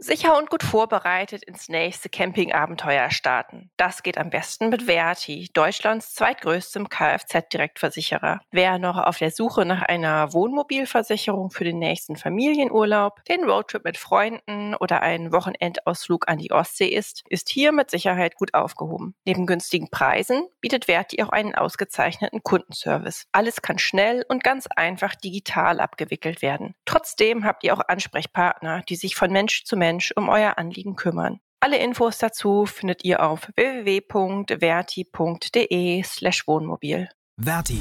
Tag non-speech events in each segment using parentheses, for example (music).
Sicher und gut vorbereitet ins nächste Campingabenteuer starten. Das geht am besten mit Verti, Deutschlands zweitgrößtem Kfz-Direktversicherer. Wer noch auf der Suche nach einer Wohnmobilversicherung für den nächsten Familienurlaub, den Roadtrip mit Freunden oder einen Wochenendausflug an die Ostsee ist, ist hier mit Sicherheit gut aufgehoben. Neben günstigen Preisen bietet Verti auch einen ausgezeichneten Kundenservice. Alles kann schnell und ganz einfach digital abgewickelt werden. Trotzdem habt ihr auch Ansprechpartner, die sich von Mensch zu Mensch Mensch um euer Anliegen kümmern. Alle Infos dazu findet ihr auf www.verti.de slash Wohnmobil. Verti.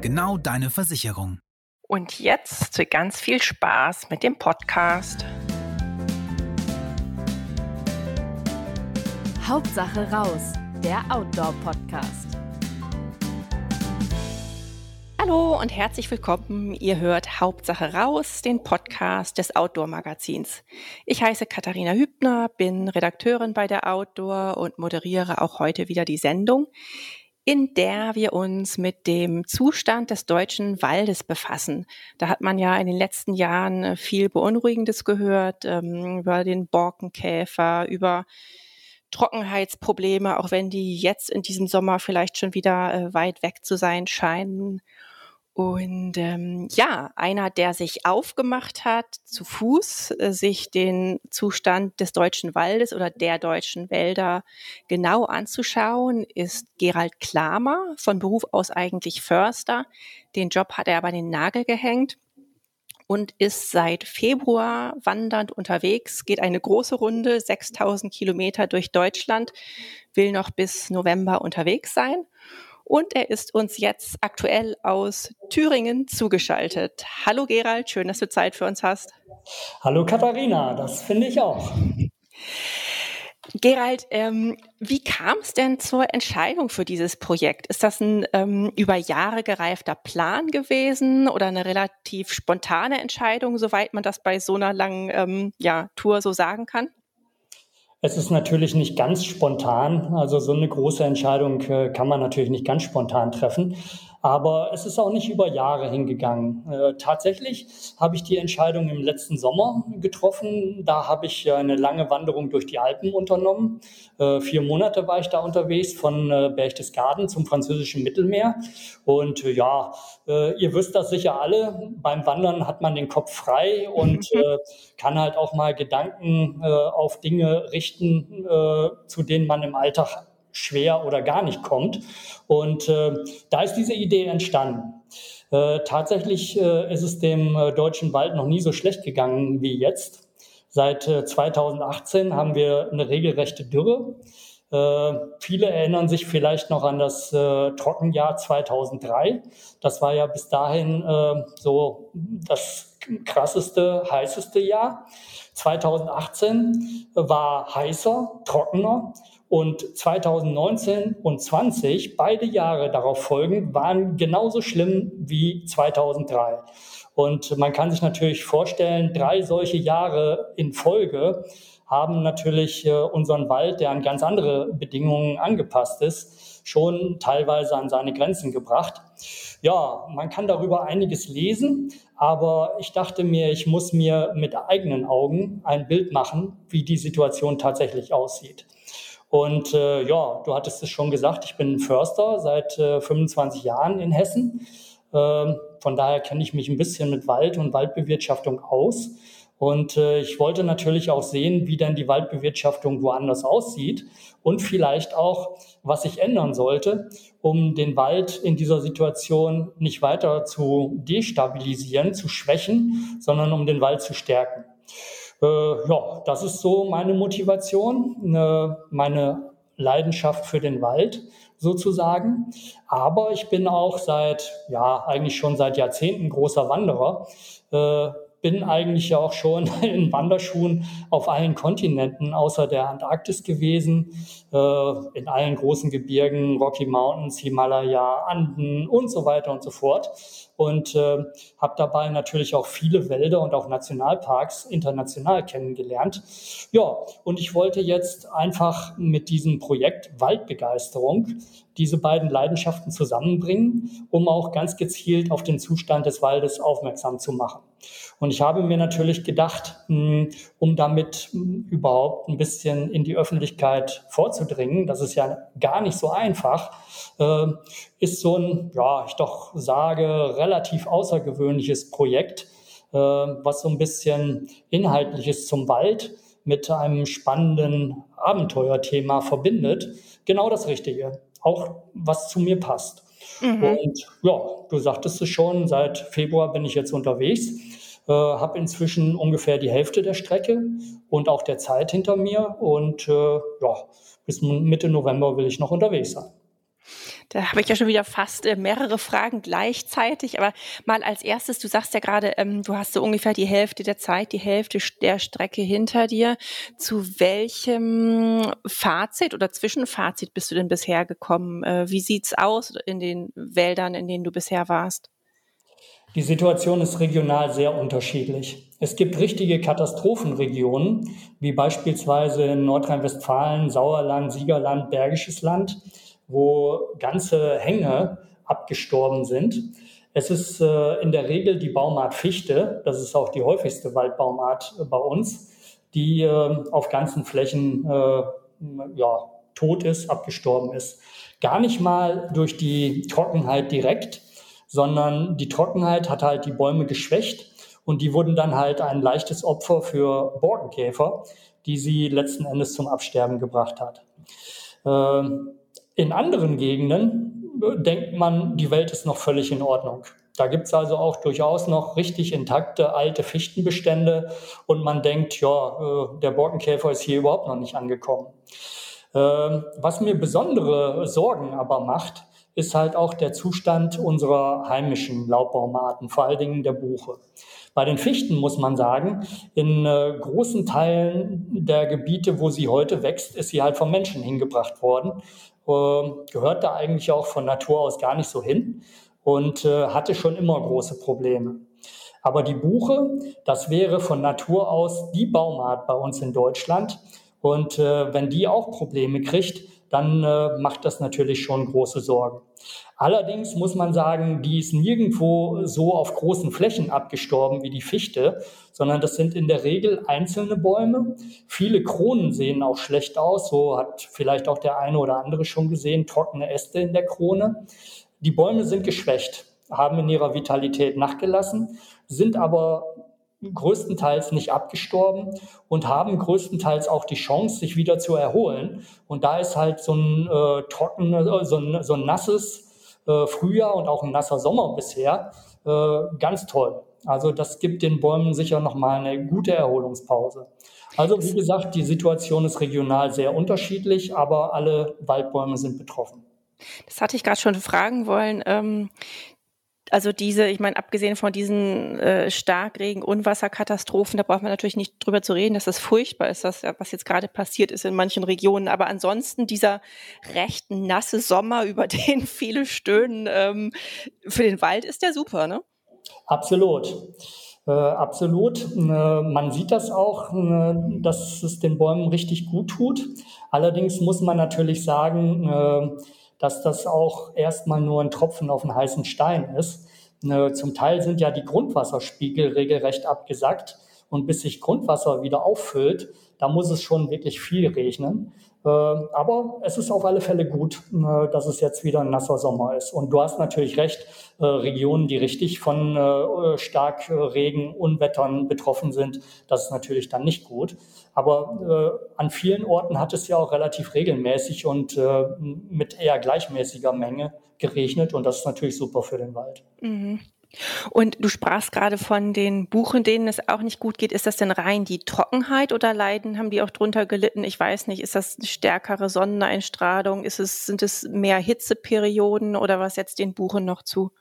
Genau deine Versicherung. Und jetzt ganz viel Spaß mit dem Podcast. Hauptsache raus, der Outdoor-Podcast. Hallo und herzlich willkommen. Ihr hört Hauptsache raus, den Podcast des Outdoor Magazins. Ich heiße Katharina Hübner, bin Redakteurin bei der Outdoor und moderiere auch heute wieder die Sendung, in der wir uns mit dem Zustand des deutschen Waldes befassen. Da hat man ja in den letzten Jahren viel Beunruhigendes gehört ähm, über den Borkenkäfer, über Trockenheitsprobleme, auch wenn die jetzt in diesem Sommer vielleicht schon wieder äh, weit weg zu sein scheinen. Und ähm, ja, einer, der sich aufgemacht hat, zu Fuß äh, sich den Zustand des deutschen Waldes oder der deutschen Wälder genau anzuschauen, ist Gerald Klamer, von Beruf aus eigentlich Förster. Den Job hat er aber den Nagel gehängt und ist seit Februar wandernd unterwegs, geht eine große Runde, 6000 Kilometer durch Deutschland, will noch bis November unterwegs sein und er ist uns jetzt aktuell aus Thüringen zugeschaltet. Hallo Gerald, schön, dass du Zeit für uns hast. Hallo Katharina, das finde ich auch. Gerald, ähm, wie kam es denn zur Entscheidung für dieses Projekt? Ist das ein ähm, über Jahre gereifter Plan gewesen oder eine relativ spontane Entscheidung, soweit man das bei so einer langen ähm, ja, Tour so sagen kann? Es ist natürlich nicht ganz spontan. Also so eine große Entscheidung äh, kann man natürlich nicht ganz spontan treffen. Aber es ist auch nicht über Jahre hingegangen. Äh, tatsächlich habe ich die Entscheidung im letzten Sommer getroffen. Da habe ich eine lange Wanderung durch die Alpen unternommen. Äh, vier Monate war ich da unterwegs von äh, Berchtesgaden zum französischen Mittelmeer. Und äh, ja, äh, ihr wisst das sicher alle. Beim Wandern hat man den Kopf frei (laughs) und äh, kann halt auch mal Gedanken auf Dinge richten, zu denen man im Alltag schwer oder gar nicht kommt. Und äh, da ist diese Idee entstanden. Äh, tatsächlich äh, ist es dem äh, deutschen Wald noch nie so schlecht gegangen wie jetzt. Seit 2018 äh, haben wir eine regelrechte Dürre. Äh, viele erinnern sich vielleicht noch an das Trockenjahr 2003. Das war ja bis dahin so das krasseste, heißeste Jahr. 2018 war heißer, trockener und 2019 und 20, beide Jahre darauf folgend, waren genauso schlimm wie 2003. Und man kann sich natürlich vorstellen, drei solche Jahre in Folge haben natürlich äh, unseren Wald, der an ganz andere Bedingungen angepasst ist, schon teilweise an seine Grenzen gebracht. Ja, man kann darüber einiges lesen, aber ich dachte mir, ich muss mir mit eigenen Augen ein Bild machen, wie die Situation tatsächlich aussieht. Und äh, ja, du hattest es schon gesagt, ich bin Förster seit äh, 25 Jahren in Hessen. Ähm, von daher kenne ich mich ein bisschen mit Wald und Waldbewirtschaftung aus. Und äh, ich wollte natürlich auch sehen, wie denn die Waldbewirtschaftung woanders aussieht und vielleicht auch, was sich ändern sollte, um den Wald in dieser Situation nicht weiter zu destabilisieren, zu schwächen, sondern um den Wald zu stärken. Äh, ja, das ist so meine Motivation, äh, meine Leidenschaft für den Wald sozusagen. Aber ich bin auch seit, ja, eigentlich schon seit Jahrzehnten großer Wanderer. Äh, bin eigentlich auch schon (laughs) in Wanderschuhen auf allen Kontinenten außer der Antarktis gewesen, äh, in allen großen Gebirgen, Rocky Mountains, Himalaya, Anden und so weiter und so fort. Und äh, habe dabei natürlich auch viele Wälder und auch Nationalparks international kennengelernt. Ja, und ich wollte jetzt einfach mit diesem Projekt Waldbegeisterung diese beiden Leidenschaften zusammenbringen, um auch ganz gezielt auf den Zustand des Waldes aufmerksam zu machen. Und ich habe mir natürlich gedacht, hm, um damit hm, überhaupt ein bisschen in die Öffentlichkeit vorzudringen, das ist ja gar nicht so einfach, äh, ist so ein, ja, ich doch sage, relativ außergewöhnliches Projekt, äh, was so ein bisschen Inhaltliches zum Wald mit einem spannenden Abenteuerthema verbindet. Genau das Richtige. Auch was zu mir passt. Mhm. Und ja, du sagtest es schon, seit Februar bin ich jetzt unterwegs, äh, habe inzwischen ungefähr die Hälfte der Strecke und auch der Zeit hinter mir und äh, ja, bis Mitte November will ich noch unterwegs sein. Da habe ich ja schon wieder fast äh, mehrere Fragen gleichzeitig. Aber mal als erstes, du sagst ja gerade, ähm, du hast so ungefähr die Hälfte der Zeit, die Hälfte der Strecke hinter dir. Zu welchem Fazit oder Zwischenfazit bist du denn bisher gekommen? Äh, wie sieht's aus in den Wäldern, in denen du bisher warst? Die Situation ist regional sehr unterschiedlich. Es gibt richtige Katastrophenregionen, wie beispielsweise in Nordrhein-Westfalen, Sauerland, Siegerland, Bergisches Land wo ganze Hänge abgestorben sind. Es ist äh, in der Regel die Baumart Fichte, das ist auch die häufigste Waldbaumart äh, bei uns, die äh, auf ganzen Flächen äh, ja, tot ist, abgestorben ist. Gar nicht mal durch die Trockenheit direkt, sondern die Trockenheit hat halt die Bäume geschwächt und die wurden dann halt ein leichtes Opfer für Borkenkäfer, die sie letzten Endes zum Absterben gebracht hat. Ähm, in anderen Gegenden äh, denkt man, die Welt ist noch völlig in Ordnung. Da gibt's also auch durchaus noch richtig intakte alte Fichtenbestände und man denkt, ja, äh, der Borkenkäfer ist hier überhaupt noch nicht angekommen. Ähm, was mir besondere Sorgen aber macht, ist halt auch der Zustand unserer heimischen Laubbaumarten, vor allen Dingen der Buche. Bei den Fichten muss man sagen, in äh, großen Teilen der Gebiete, wo sie heute wächst, ist sie halt vom Menschen hingebracht worden gehört da eigentlich auch von Natur aus gar nicht so hin und äh, hatte schon immer große Probleme. Aber die Buche, das wäre von Natur aus die Baumart bei uns in Deutschland. Und äh, wenn die auch Probleme kriegt, dann äh, macht das natürlich schon große Sorgen. Allerdings muss man sagen, die ist nirgendwo so auf großen Flächen abgestorben wie die Fichte, sondern das sind in der Regel einzelne Bäume. Viele Kronen sehen auch schlecht aus, so hat vielleicht auch der eine oder andere schon gesehen, trockene Äste in der Krone. Die Bäume sind geschwächt, haben in ihrer Vitalität nachgelassen, sind aber größtenteils nicht abgestorben und haben größtenteils auch die Chance, sich wieder zu erholen. Und da ist halt so ein äh, trockenes, äh, so ein, so ein nasses äh, Frühjahr und auch ein nasser Sommer bisher äh, ganz toll. Also das gibt den Bäumen sicher nochmal eine gute Erholungspause. Also wie gesagt, die Situation ist regional sehr unterschiedlich, aber alle Waldbäume sind betroffen. Das hatte ich gerade schon fragen wollen. Ähm, also diese, ich meine, abgesehen von diesen äh, Starkregen, Unwasserkatastrophen, da braucht man natürlich nicht drüber zu reden, dass das furchtbar ist, dass, was jetzt gerade passiert ist in manchen Regionen. Aber ansonsten dieser recht nasse Sommer, (laughs) über den viele stöhnen, ähm, für den Wald ist der super, ne? Absolut. Äh, absolut. Äh, man sieht das auch, äh, dass es den Bäumen richtig gut tut. Allerdings muss man natürlich sagen, äh, dass das auch erstmal nur ein Tropfen auf einen heißen Stein ist. Ne, zum Teil sind ja die Grundwasserspiegel regelrecht abgesackt und bis sich Grundwasser wieder auffüllt, da muss es schon wirklich viel regnen. Äh, aber es ist auf alle Fälle gut, äh, dass es jetzt wieder ein nasser Sommer ist. Und du hast natürlich recht, äh, Regionen, die richtig von stark Regen, Unwettern betroffen sind, das ist natürlich dann nicht gut. Aber an vielen Orten hat es ja auch relativ regelmäßig und mit eher gleichmäßiger Menge geregnet und das ist natürlich super für den Wald. Mhm. Und du sprachst gerade von den Buchen, denen es auch nicht gut geht. Ist das denn rein die Trockenheit oder leiden, haben die auch drunter gelitten? Ich weiß nicht, ist das eine stärkere Sonneneinstrahlung? Ist es, sind es mehr Hitzeperioden oder was setzt den Buchen noch zu?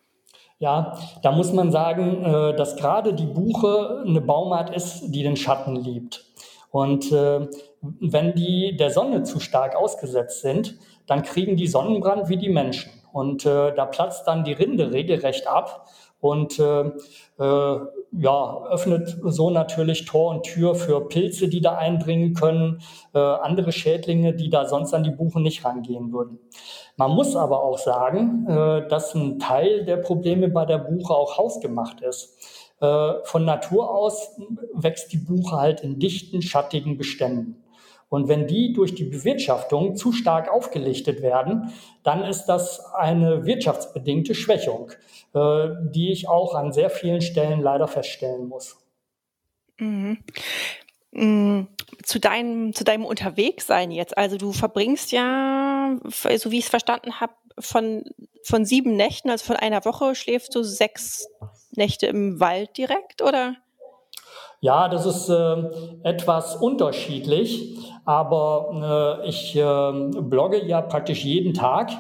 Ja, da muss man sagen, äh, dass gerade die Buche eine Baumart ist, die den Schatten liebt. Und äh, wenn die der Sonne zu stark ausgesetzt sind, dann kriegen die Sonnenbrand wie die Menschen. Und äh, da platzt dann die Rinde regelrecht ab und äh, äh, ja, öffnet so natürlich Tor und Tür für Pilze, die da eindringen können, äh, andere Schädlinge, die da sonst an die Buchen nicht rangehen würden. Man muss aber auch sagen, äh, dass ein Teil der Probleme bei der Buche auch hausgemacht ist. Äh, von Natur aus wächst die Buche halt in dichten, schattigen Beständen. Und wenn die durch die Bewirtschaftung zu stark aufgelichtet werden, dann ist das eine wirtschaftsbedingte Schwächung, äh, die ich auch an sehr vielen Stellen leider feststellen muss. Mhm. Mm, zu deinem, zu deinem Unterwegssein jetzt. Also du verbringst ja, so wie ich es verstanden habe, von, von sieben Nächten, also von einer Woche, schläfst du sechs Nächte im Wald direkt, oder? Ja, das ist äh, etwas unterschiedlich, aber äh, ich äh, blogge ja praktisch jeden Tag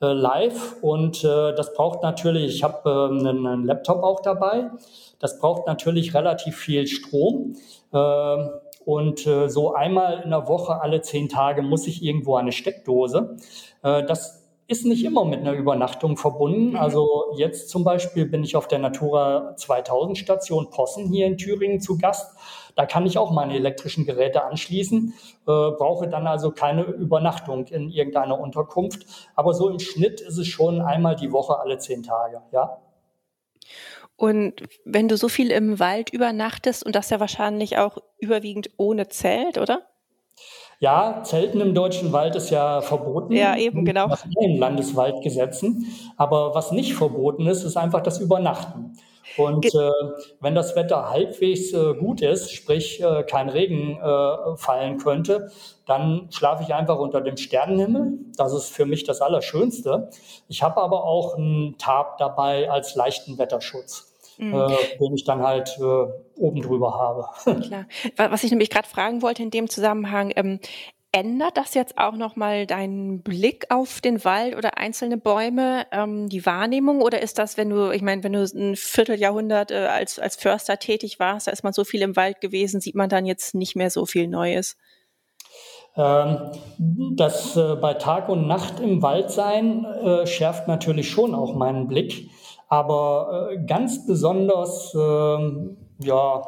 äh, live und äh, das braucht natürlich, ich habe äh, einen Laptop auch dabei, das braucht natürlich relativ viel Strom. Äh, und äh, so einmal in der Woche, alle zehn Tage, muss ich irgendwo eine Steckdose. Äh, das ist nicht immer mit einer Übernachtung verbunden. Mhm. Also jetzt zum Beispiel bin ich auf der Natura 2000 Station Possen hier in Thüringen zu Gast. Da kann ich auch meine elektrischen Geräte anschließen, äh, brauche dann also keine Übernachtung in irgendeiner Unterkunft. Aber so im Schnitt ist es schon einmal die Woche alle zehn Tage, ja. Und wenn du so viel im Wald übernachtest und das ja wahrscheinlich auch überwiegend ohne Zelt, oder? Ja, Zelten im deutschen Wald ist ja verboten. Ja, eben, genau. Nach allen Landeswaldgesetzen. Aber was nicht verboten ist, ist einfach das Übernachten. Und äh, wenn das Wetter halbwegs äh, gut ist, sprich äh, kein Regen äh, fallen könnte, dann schlafe ich einfach unter dem Sternenhimmel. Das ist für mich das Allerschönste. Ich habe aber auch einen Tarp dabei als leichten Wetterschutz mhm. äh, den ich dann halt äh, oben drüber habe. (laughs) Klar. Was ich nämlich gerade fragen wollte in dem Zusammenhang, ähm, ändert das jetzt auch nochmal deinen Blick auf den Wald oder einzelne Bäume, ähm, die Wahrnehmung? Oder ist das, wenn du, ich meine, wenn du ein Vierteljahrhundert äh, als, als Förster tätig warst, da ist man so viel im Wald gewesen, sieht man dann jetzt nicht mehr so viel Neues? Ähm, das äh, bei Tag und Nacht im Wald sein äh, schärft natürlich schon auch meinen Blick. Aber äh, ganz besonders, äh, ja,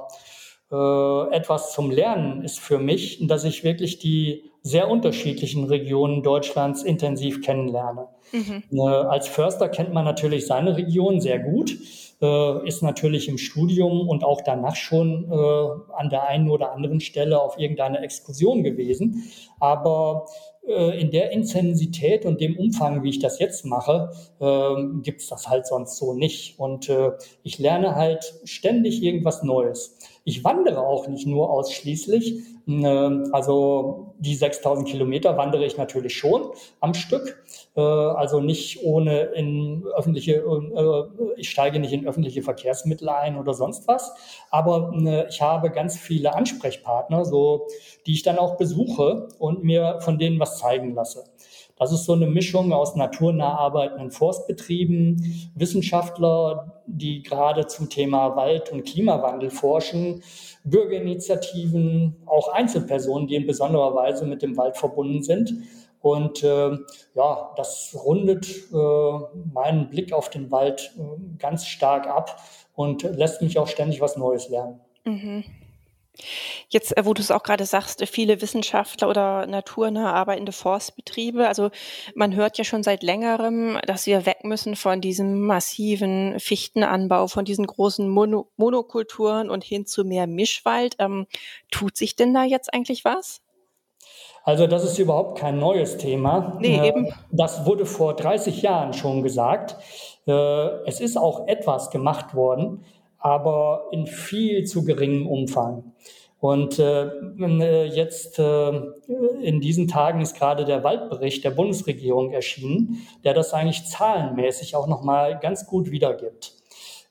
äh, etwas zum Lernen ist für mich, dass ich wirklich die sehr unterschiedlichen Regionen Deutschlands intensiv kennenlerne. Mhm. Äh, als Förster kennt man natürlich seine Region sehr gut, äh, ist natürlich im Studium und auch danach schon äh, an der einen oder anderen Stelle auf irgendeine Exkursion gewesen. Aber äh, in der Intensität und dem Umfang, wie ich das jetzt mache, äh, gibt es das halt sonst so nicht. Und äh, ich lerne halt ständig irgendwas Neues. Ich wandere auch nicht nur ausschließlich. Äh, also die 6000 Kilometer wandere ich natürlich schon am Stück. Äh, also nicht ohne in öffentliche, äh, ich steige nicht in öffentliche Verkehrsmittel ein oder sonst was. Aber ich habe ganz viele Ansprechpartner, so, die ich dann auch besuche und mir von denen was zeigen lasse. Das ist so eine Mischung aus naturnah arbeitenden Forstbetrieben, Wissenschaftler, die gerade zum Thema Wald- und Klimawandel forschen, Bürgerinitiativen, auch Einzelpersonen, die in besonderer Weise mit dem Wald verbunden sind. Und äh, ja, das rundet äh, meinen Blick auf den Wald äh, ganz stark ab und lässt mich auch ständig was Neues lernen. Mhm. Jetzt, äh, wo du es auch gerade sagst, viele Wissenschaftler oder naturnah arbeitende Forstbetriebe. Also man hört ja schon seit längerem, dass wir weg müssen von diesem massiven Fichtenanbau, von diesen großen Mono Monokulturen und hin zu mehr Mischwald. Ähm, tut sich denn da jetzt eigentlich was? Also das ist überhaupt kein neues Thema. Nee, äh, eben. Das wurde vor 30 Jahren schon gesagt. Äh, es ist auch etwas gemacht worden aber in viel zu geringem Umfang. Und äh, äh, jetzt äh, in diesen Tagen ist gerade der Waldbericht der Bundesregierung erschienen, der das eigentlich zahlenmäßig auch nochmal ganz gut wiedergibt.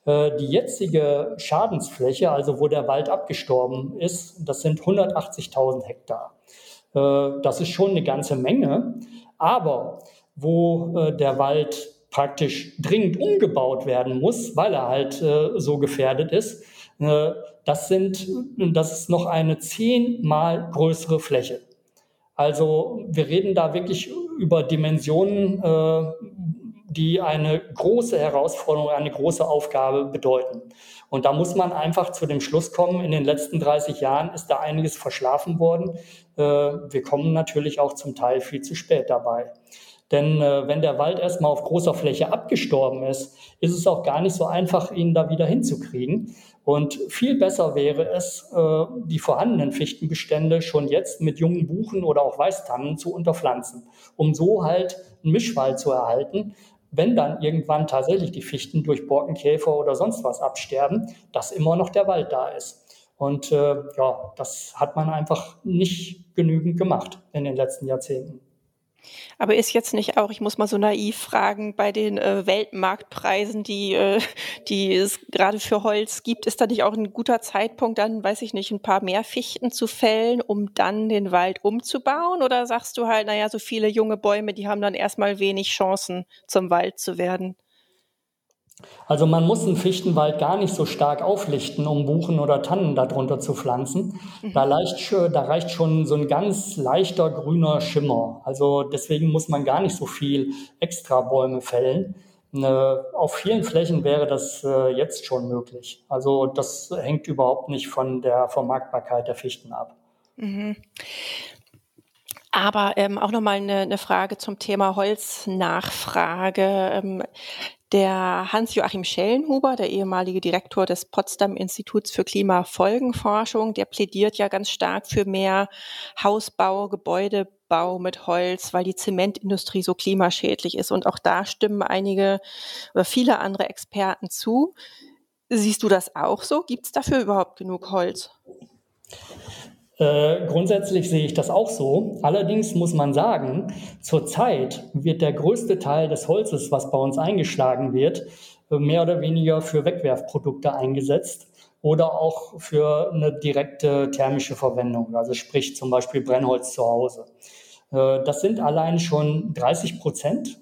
Äh, die jetzige Schadensfläche, also wo der Wald abgestorben ist, das sind 180.000 Hektar. Äh, das ist schon eine ganze Menge, aber wo äh, der Wald praktisch dringend umgebaut werden muss, weil er halt äh, so gefährdet ist, äh, das sind, das ist noch eine zehnmal größere Fläche. Also wir reden da wirklich über Dimensionen, äh, die eine große Herausforderung, eine große Aufgabe bedeuten. Und da muss man einfach zu dem Schluss kommen, in den letzten 30 Jahren ist da einiges verschlafen worden. Äh, wir kommen natürlich auch zum Teil viel zu spät dabei. Denn äh, wenn der Wald erstmal auf großer Fläche abgestorben ist, ist es auch gar nicht so einfach, ihn da wieder hinzukriegen. Und viel besser wäre es, äh, die vorhandenen Fichtenbestände schon jetzt mit jungen Buchen oder auch Weißtannen zu unterpflanzen, um so halt einen Mischwald zu erhalten, wenn dann irgendwann tatsächlich die Fichten durch Borkenkäfer oder sonst was absterben, dass immer noch der Wald da ist. Und äh, ja, das hat man einfach nicht genügend gemacht in den letzten Jahrzehnten. Aber ist jetzt nicht auch, ich muss mal so naiv fragen, bei den äh, Weltmarktpreisen, die, äh, die es gerade für Holz gibt, ist da nicht auch ein guter Zeitpunkt, dann, weiß ich nicht, ein paar mehr Fichten zu fällen, um dann den Wald umzubauen? Oder sagst du halt, naja, so viele junge Bäume, die haben dann erstmal wenig Chancen, zum Wald zu werden? Also man muss einen Fichtenwald gar nicht so stark auflichten, um Buchen oder Tannen darunter zu pflanzen. Mhm. Da, leicht, da reicht schon so ein ganz leichter grüner Schimmer. Also deswegen muss man gar nicht so viel extra Bäume fällen. Äh, auf vielen Flächen wäre das äh, jetzt schon möglich. Also das hängt überhaupt nicht von der Vermarktbarkeit der Fichten ab. Mhm. Aber ähm, auch nochmal eine, eine Frage zum Thema Holznachfrage. Ähm, der Hans-Joachim Schellenhuber, der ehemalige Direktor des Potsdam Instituts für Klimafolgenforschung, der plädiert ja ganz stark für mehr Hausbau, Gebäudebau mit Holz, weil die Zementindustrie so klimaschädlich ist. Und auch da stimmen einige oder viele andere Experten zu. Siehst du das auch so? Gibt es dafür überhaupt genug Holz? Äh, grundsätzlich sehe ich das auch so. Allerdings muss man sagen, zurzeit wird der größte Teil des Holzes, was bei uns eingeschlagen wird, mehr oder weniger für Wegwerfprodukte eingesetzt oder auch für eine direkte thermische Verwendung, also sprich zum Beispiel Brennholz zu Hause. Äh, das sind allein schon 30 Prozent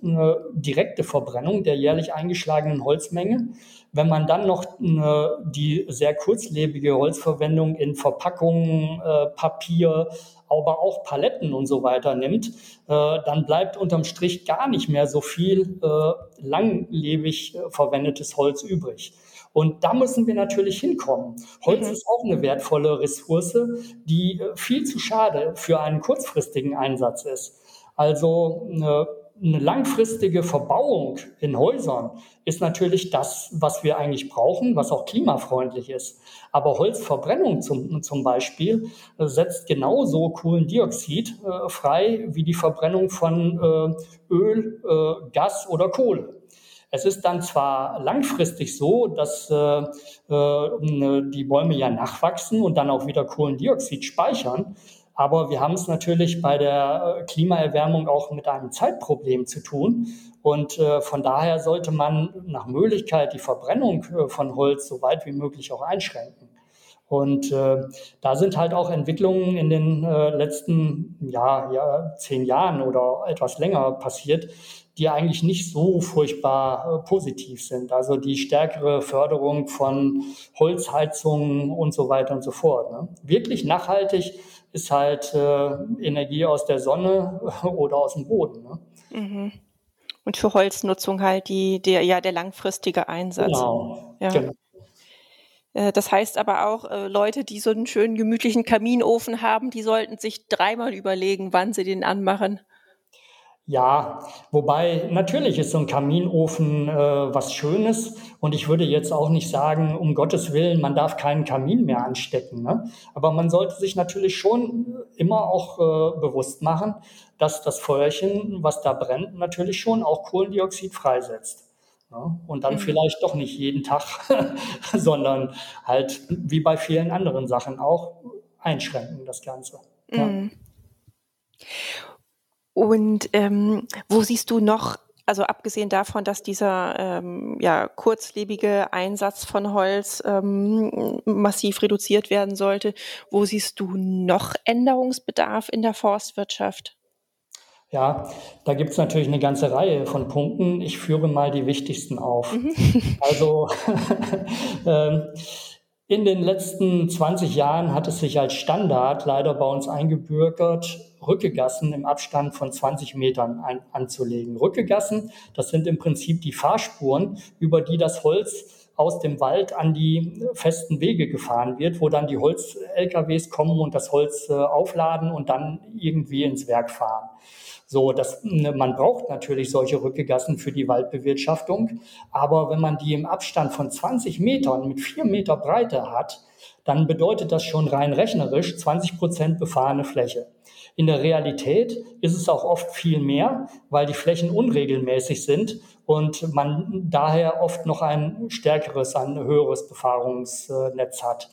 direkte Verbrennung der jährlich eingeschlagenen Holzmenge. Wenn man dann noch die sehr kurzlebige Holzverwendung in Verpackungen, äh, Papier, aber auch Paletten und so weiter nimmt, äh, dann bleibt unterm Strich gar nicht mehr so viel langlebig verwendetes Holz übrig. Und da müssen wir natürlich hinkommen. Holz mhm. ist auch eine wertvolle Ressource, die äh, viel zu schade für einen kurzfristigen Einsatz ist. Also eine, langfristige Verbauung in Häusern ist natürlich das, was wir eigentlich brauchen, was auch klimafreundlich ist. Aber Holzverbrennung zum, zum Beispiel äh, setzt genauso Kohlendioxid äh, frei wie die Verbrennung von äh, Öl, äh, Gas oder Kohle. Es ist dann zwar langfristig so, dass äh, äh, die Bäume ja nachwachsen und dann auch wieder Kohlendioxid speichern, aber wir haben es natürlich bei der äh, Klimaerwärmung auch mit einem Zeitproblem zu tun. Und äh, von daher sollte man nach Möglichkeit die Verbrennung äh, von Holz so weit wie möglich auch einschränken. Und da sind halt auch Entwicklungen in den letzten ja, ja, zehn Jahren oder etwas länger passiert, die eigentlich nicht so furchtbar positiv sind. Also die stärkere Förderung von Holzheizungen und so weiter und so fort. Ne? Wirklich nachhaltig ist halt äh, Energie aus der Sonne (laughs) oder aus dem Boden. Ne? Mhm. Und für Holznutzung halt die, der, ja, der langfristige Einsatz. Genau. Ja. genau. Äh, das heißt aber auch, äh, Leute, die so einen schönen gemütlichen Kaminofen haben, die sollten sich dreimal überlegen, wann sie den anmachen. Ja, wobei natürlich ist so ein Kaminofen äh, was Schönes und ich würde jetzt auch nicht sagen, um Gottes Willen, man darf keinen Kamin mehr anstecken. Ne? Aber man sollte sich natürlich schon immer auch äh, bewusst machen, dass das Feuerchen, was da brennt, natürlich schon auch Kohlendioxid freisetzt. Ne? Und dann mhm. vielleicht doch nicht jeden Tag, (laughs) sondern halt wie bei vielen anderen Sachen auch einschränken das Ganze. Mhm. Ja. Und ähm, wo siehst du noch, also abgesehen davon, dass dieser ähm, ja, kurzlebige Einsatz von Holz ähm, massiv reduziert werden sollte, wo siehst du noch Änderungsbedarf in der Forstwirtschaft? Ja, da gibt es natürlich eine ganze Reihe von Punkten. Ich führe mal die wichtigsten auf. Mhm. Also (laughs) ähm, In den letzten 20 Jahren hat es sich als Standard leider bei uns eingebürgert, Rückegassen im Abstand von 20 Metern ein, anzulegen. Rückegassen, das sind im Prinzip die Fahrspuren, über die das Holz aus dem Wald an die festen Wege gefahren wird, wo dann die Holz-LKWs kommen und das Holz äh, aufladen und dann irgendwie ins Werk fahren. So, das, ne, man braucht natürlich solche Rückegassen für die Waldbewirtschaftung. Aber wenn man die im Abstand von 20 Metern mit vier Meter Breite hat, dann bedeutet das schon rein rechnerisch 20 Prozent befahrene Fläche. In der Realität ist es auch oft viel mehr, weil die Flächen unregelmäßig sind und man daher oft noch ein stärkeres, ein höheres Befahrungsnetz hat.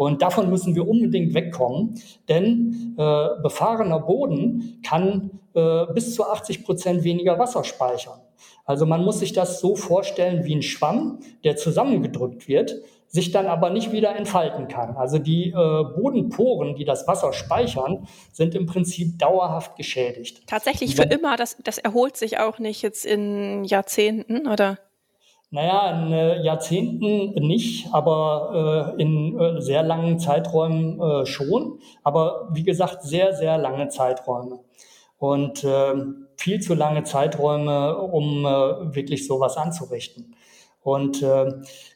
Und davon müssen wir unbedingt wegkommen, denn äh, befahrener Boden kann äh, bis zu 80 Prozent weniger Wasser speichern. Also man muss sich das so vorstellen wie ein Schwamm, der zusammengedrückt wird, sich dann aber nicht wieder entfalten kann. Also die äh, Bodenporen, die das Wasser speichern, sind im Prinzip dauerhaft geschädigt. Tatsächlich für immer, das, das erholt sich auch nicht jetzt in Jahrzehnten, oder? Naja, in äh, Jahrzehnten nicht, aber äh, in äh, sehr langen Zeiträumen äh, schon. Aber wie gesagt, sehr, sehr lange Zeiträume. Und äh, viel zu lange Zeiträume, um äh, wirklich sowas anzurichten. Und äh,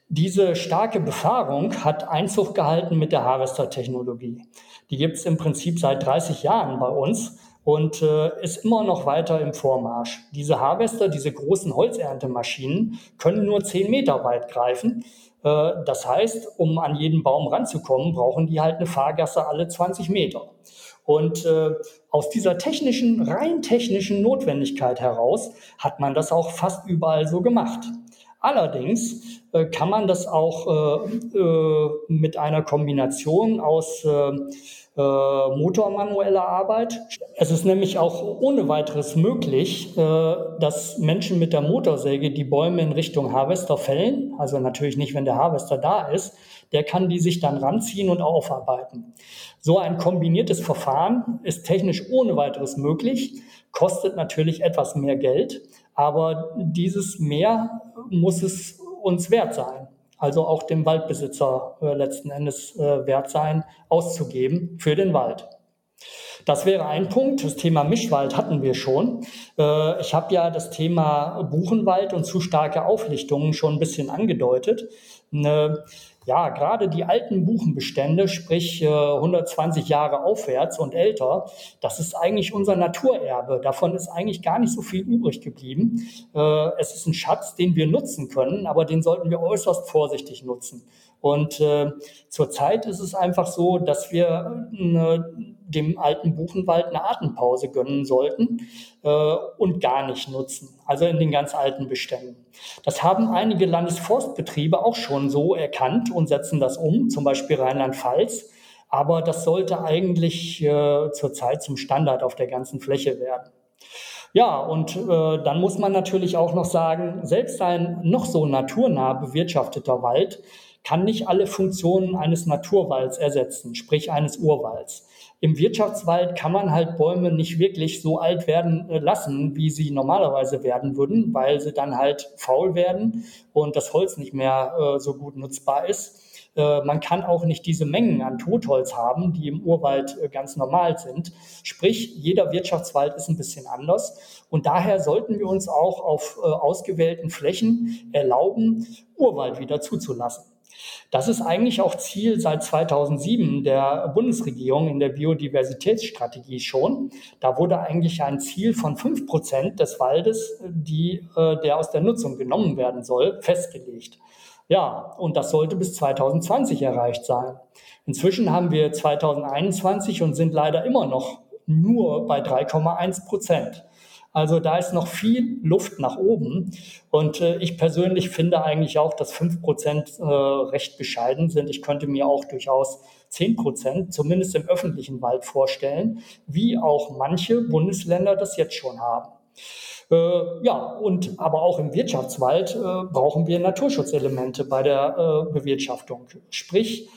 diese starke Befahrung hat Einzug gehalten mit der Harvester-Technologie. Die gibt es im Prinzip seit 30 Jahren bei uns und äh, ist immer noch weiter im Vormarsch. Diese Harvester, diese großen Holzerntemaschinen, können nur 10 Meter weit greifen. Äh, das heißt, um an jeden Baum ranzukommen, brauchen die halt eine Fahrgasse alle 20 Meter. Und äh, aus dieser technischen, rein technischen Notwendigkeit heraus hat man das auch fast überall so gemacht. Allerdings äh, kann man das auch äh, äh, mit einer Kombination aus äh, äh, motormanueller Arbeit. Es ist nämlich auch ohne weiteres möglich, äh, dass Menschen mit der Motorsäge die Bäume in Richtung Harvester fällen. Also natürlich nicht, wenn der Harvester da ist. Der kann die sich dann ranziehen und aufarbeiten. So ein kombiniertes Verfahren ist technisch ohne weiteres möglich, kostet natürlich etwas mehr Geld, aber dieses mehr muss es uns wert sein also auch dem Waldbesitzer äh, letzten Endes äh, wert sein, auszugeben für den Wald. Das wäre ein Punkt. Das Thema Mischwald hatten wir schon. Äh, ich habe ja das Thema Buchenwald und zu starke Auflichtungen schon ein bisschen angedeutet. Ja, gerade die alten Buchenbestände, sprich äh, 120 Jahre aufwärts und älter, das ist eigentlich unser Naturerbe. Davon ist eigentlich gar nicht so viel übrig geblieben. Äh, es ist ein Schatz, den wir nutzen können, aber den sollten wir äußerst vorsichtig nutzen. Und äh, zurzeit ist es einfach so, dass wir äh, dem alten Buchenwald eine Atempause gönnen sollten äh, und gar nicht nutzen, also in den ganz alten Beständen. Das haben einige Landesforstbetriebe auch schon so erkannt und setzen das um, zum Beispiel Rheinland-Pfalz. Aber das sollte eigentlich äh, zurzeit zum Standard auf der ganzen Fläche werden. Ja, und äh, dann muss man natürlich auch noch sagen, selbst ein noch so naturnah bewirtschafteter Wald kann nicht alle Funktionen eines Naturwalds ersetzen, sprich eines Urwalds. Im Wirtschaftswald kann man halt Bäume nicht wirklich so alt werden äh, lassen, wie sie normalerweise werden würden, weil sie dann halt faul werden und das Holz nicht mehr äh, so gut nutzbar ist. Äh, man kann auch nicht diese Mengen an Totholz haben, die im Urwald äh, ganz normal sind. Sprich, jeder Wirtschaftswald ist ein bisschen anders. Und daher sollten wir uns auch auf äh, ausgewählten Flächen erlauben, Urwald wieder zuzulassen. Das ist eigentlich auch Ziel seit 2007 der Bundesregierung in der Biodiversitätsstrategie schon. Da wurde eigentlich ein Ziel von fünf Prozent des Waldes, die, äh, der aus der Nutzung genommen werden soll, festgelegt. Ja, und das sollte bis 2020 erreicht sein. Inzwischen haben wir 2021 und sind leider immer noch nur bei 3,1 Prozent. Also da ist noch viel Luft nach oben. Und äh, ich persönlich finde eigentlich auch, dass fünf Prozent äh, recht bescheiden sind. Ich könnte mir auch durchaus zehn Prozent, zumindest im öffentlichen Wald vorstellen, wie auch manche Bundesländer das jetzt schon haben. Äh, ja, und aber auch im Wirtschaftswald äh, brauchen wir Naturschutzelemente bei der äh, Bewirtschaftung. Sprich,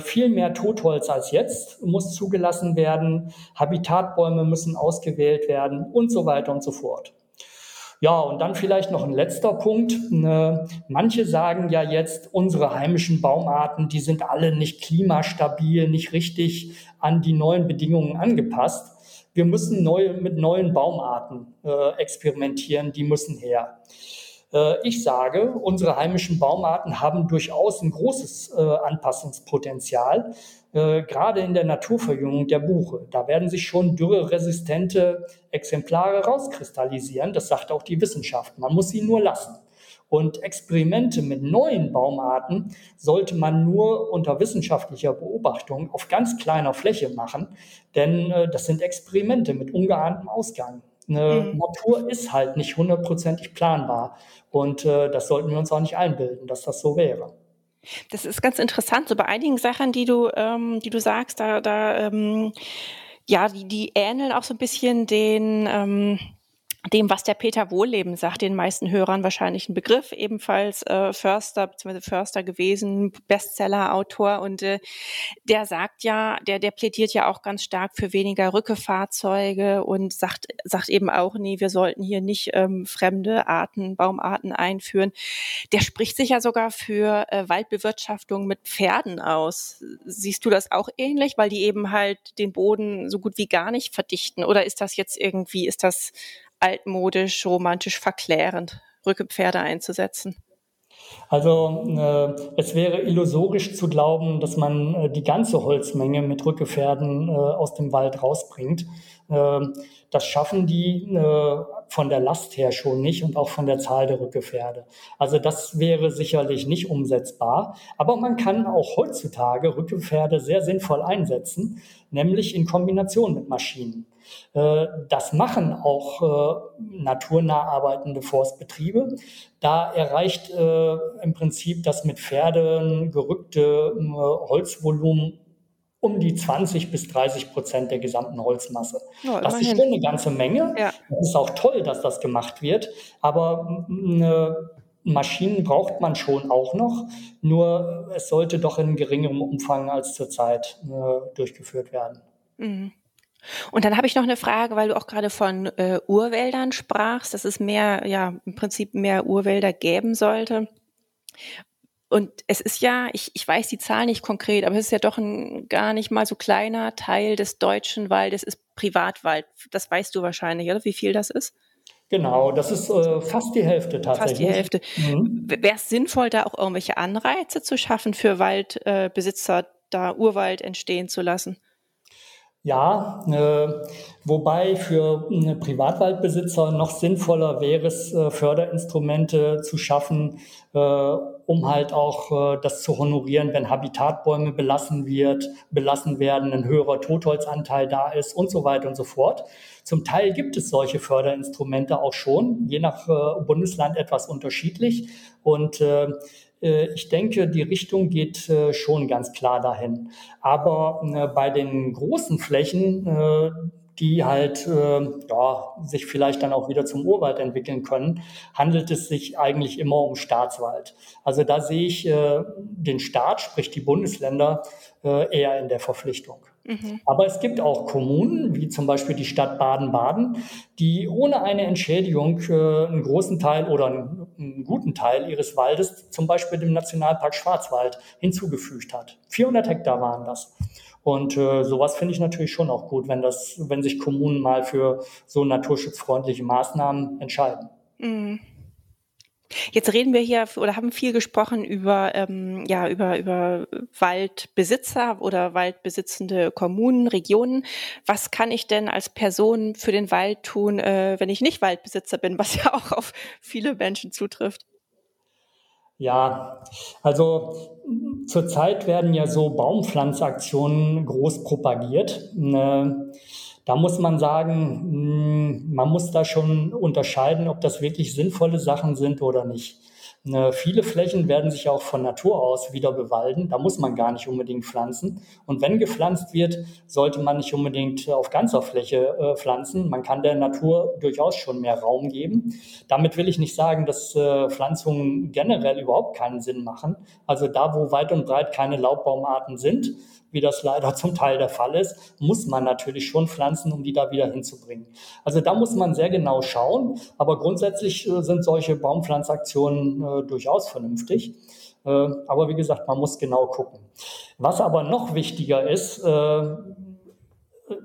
viel mehr Totholz als jetzt muss zugelassen werden, Habitatbäume müssen ausgewählt werden und so weiter und so fort. Ja, und dann vielleicht noch ein letzter Punkt. Ne, manche sagen ja jetzt, unsere heimischen Baumarten, die sind alle nicht klimastabil, nicht richtig an die neuen Bedingungen angepasst. Wir müssen neu, mit neuen Baumarten äh, experimentieren, die müssen her. Äh, ich sage, unsere heimischen Baumarten haben durchaus ein großes äh, Anpassungspotenzial äh, gerade in der Naturverjüngung der Buche. Da werden sich schon dürreresistente Exemplare rauskristallisieren. Das sagt auch die Wissenschaft. Man muss sie nur lassen. Und Experimente mit neuen Baumarten sollte man nur unter wissenschaftlicher Beobachtung auf ganz kleiner Fläche machen, denn das sind Experimente mit ungeahntem Ausgang. Eine mhm. Natur ist halt nicht hundertprozentig planbar und äh, das sollten wir uns auch nicht einbilden, dass das so wäre. Das ist ganz interessant. So bei einigen Sachen, die du, ähm, die du sagst, da, da ähm, ja, die, die ähneln auch so ein bisschen den ähm, dem, was der Peter Wohlleben sagt, den meisten Hörern wahrscheinlich ein Begriff, ebenfalls äh, Förster bzw. Förster gewesen, Bestseller-Autor und äh, der sagt ja, der, der plädiert ja auch ganz stark für weniger Rückefahrzeuge und sagt, sagt eben auch, nee, wir sollten hier nicht ähm, fremde Arten, Baumarten einführen. Der spricht sich ja sogar für äh, Waldbewirtschaftung mit Pferden aus. Siehst du das auch ähnlich, weil die eben halt den Boden so gut wie gar nicht verdichten? Oder ist das jetzt irgendwie, ist das altmodisch, romantisch verklärend, Rückepferde einzusetzen? Also äh, es wäre illusorisch zu glauben, dass man äh, die ganze Holzmenge mit Rückepferden äh, aus dem Wald rausbringt. Ähm, das schaffen die äh, von der Last her schon nicht und auch von der Zahl der Rückepferde. Also das wäre sicherlich nicht umsetzbar. Aber man kann auch heutzutage Rückepferde sehr sinnvoll einsetzen, nämlich in Kombination mit Maschinen. Äh, das machen auch äh, naturnah arbeitende Forstbetriebe. Da erreicht äh, im Prinzip das mit Pferden gerückte Holzvolumen um die 20 bis 30 Prozent der gesamten Holzmasse. Ja, das ist schon eine ganze Menge. Ja. Es ist auch toll, dass das gemacht wird, aber eine Maschinen braucht man schon auch noch, nur es sollte doch in geringerem Umfang als zurzeit äh, durchgeführt werden. Mhm. Und dann habe ich noch eine Frage, weil du auch gerade von äh, Urwäldern sprachst, dass es mehr, ja, im Prinzip mehr Urwälder geben sollte. Und es ist ja, ich, ich weiß die Zahl nicht konkret, aber es ist ja doch ein gar nicht mal so kleiner Teil des deutschen Waldes ist Privatwald. Das weißt du wahrscheinlich, oder? Wie viel das ist? Genau, das ist äh, fast die Hälfte tatsächlich. Fast die Hälfte. Mhm. Wäre es sinnvoll, da auch irgendwelche Anreize zu schaffen für Waldbesitzer, äh, da Urwald entstehen zu lassen? Ja, äh, wobei für äh, Privatwaldbesitzer noch sinnvoller wäre es, äh, Förderinstrumente zu schaffen, äh, um halt auch äh, das zu honorieren, wenn Habitatbäume belassen wird, belassen werden, ein höherer Totholzanteil da ist und so weiter und so fort. Zum Teil gibt es solche Förderinstrumente auch schon, je nach äh, Bundesland etwas unterschiedlich und ich denke, die Richtung geht äh, schon ganz klar dahin. Aber äh, bei den großen Flächen, die halt ja, sich vielleicht dann auch wieder zum Urwald entwickeln können, handelt es sich eigentlich immer um Staatswald. Also da sehe ich den Staat, sprich die Bundesländer, eher in der Verpflichtung. Mhm. Aber es gibt auch Kommunen, wie zum Beispiel die Stadt Baden-Baden, die ohne eine Entschädigung äh, einen großen Teil oder einen, einen, guten Teil ihres Waldes, zum Beispiel dem Nationalpark Schwarzwald, hinzugefügt hat. 400 Hektar waren das. Und äh, sowas finde ich natürlich schon auch gut, wenn das, wenn sich Kommunen mal für so naturschutzfreundliche Maßnahmen entscheiden. Mhm. Jetzt reden wir hier oder haben viel gesprochen über, ähm, ja, über, über Waldbesitzer oder waldbesitzende Kommunen, Regionen. Was kann ich denn als Person für den Wald tun, äh, wenn ich nicht Waldbesitzer bin, was (laughs) ja auch auf viele Menschen zutrifft? Ja, also zurzeit werden ja so Baumpflanzaktionen groß propagiert. Ne? Da muss man sagen, hm, man muss da schon unterscheiden, ob das wirklich sinnvolle Sachen sind oder nicht. Ne, viele Flächen werden sich auch von Natur aus wieder bewalden. Da muss man gar nicht unbedingt pflanzen. Und wenn gepflanzt wird, sollte man nicht unbedingt auf ganzer Fläche äh, pflanzen. Man kann der Natur durchaus schon mehr Raum geben. Damit will ich nicht sagen, dass äh, Pflanzungen generell überhaupt keinen Sinn machen. Also da, wo weit und breit keine Laubbaumarten sind, wie das leider (laughs) zum Teil der Fall ist, muss man natürlich schon pflanzen, um die da wieder hinzubringen. Also da muss man sehr genau schauen, aber grundsätzlich äh, sind solche Baumpflanzaktionen äh, durchaus vernünftig. Äh, aber wie gesagt, man muss genau gucken. Was aber noch wichtiger ist äh,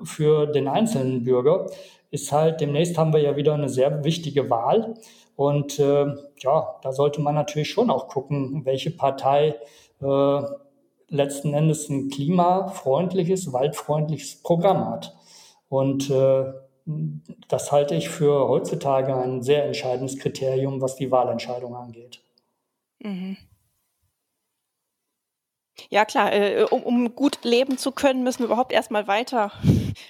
für den einzelnen Bürger, ist halt, demnächst haben wir ja wieder eine sehr wichtige Wahl. Und äh, ja, da sollte man natürlich schon auch gucken, welche Partei äh, letzten Endes ein klimafreundliches, waldfreundliches Programm hat. Und äh, das halte ich für heutzutage ein sehr entscheidendes Kriterium, was die Wahlentscheidung angeht. Mhm. Ja, klar, äh, um, um, gut leben zu können, müssen wir überhaupt erstmal weiter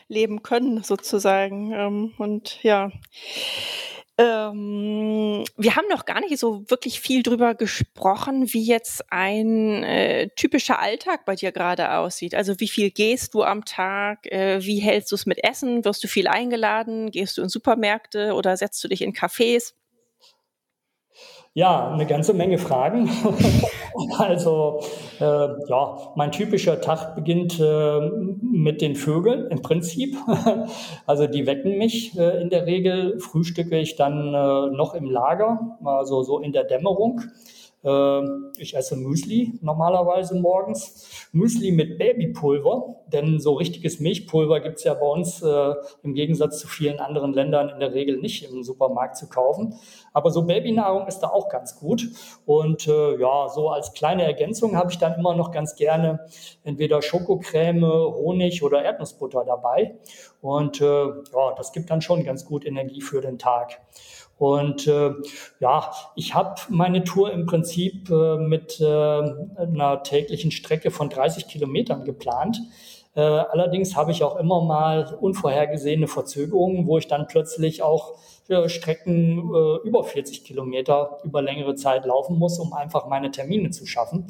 leben können, sozusagen. Ähm, und ja. Ähm, wir haben noch gar nicht so wirklich viel drüber gesprochen, wie jetzt ein äh, typischer Alltag bei dir gerade aussieht. Also wie viel gehst du am Tag? Äh, wie hältst du es mit Essen? Wirst du viel eingeladen? Gehst du in Supermärkte oder setzt du dich in Cafés? Ja, eine ganze Menge Fragen. (laughs) (laughs) also äh, ja, mein typischer Tag beginnt äh, mit den Vögeln im Prinzip. (laughs) also die wecken mich äh, in der Regel, frühstücke ich dann äh, noch im Lager, also so in der Dämmerung. Äh, ich esse Müsli normalerweise morgens. Müsli mit Babypulver, denn so richtiges Milchpulver gibt es ja bei uns äh, im Gegensatz zu vielen anderen Ländern in der Regel nicht im Supermarkt zu kaufen. Aber so Babynahrung ist da auch ganz gut. Und äh, ja, so als kleine Ergänzung habe ich dann immer noch ganz gerne entweder Schokocreme, Honig oder Erdnussbutter dabei. Und äh, ja, das gibt dann schon ganz gut Energie für den Tag. Und äh, ja, ich habe meine Tour im Prinzip äh, mit äh, einer täglichen Strecke von 30 Kilometern geplant. Äh, allerdings habe ich auch immer mal unvorhergesehene Verzögerungen, wo ich dann plötzlich auch äh, Strecken äh, über 40 Kilometer über längere Zeit laufen muss, um einfach meine Termine zu schaffen.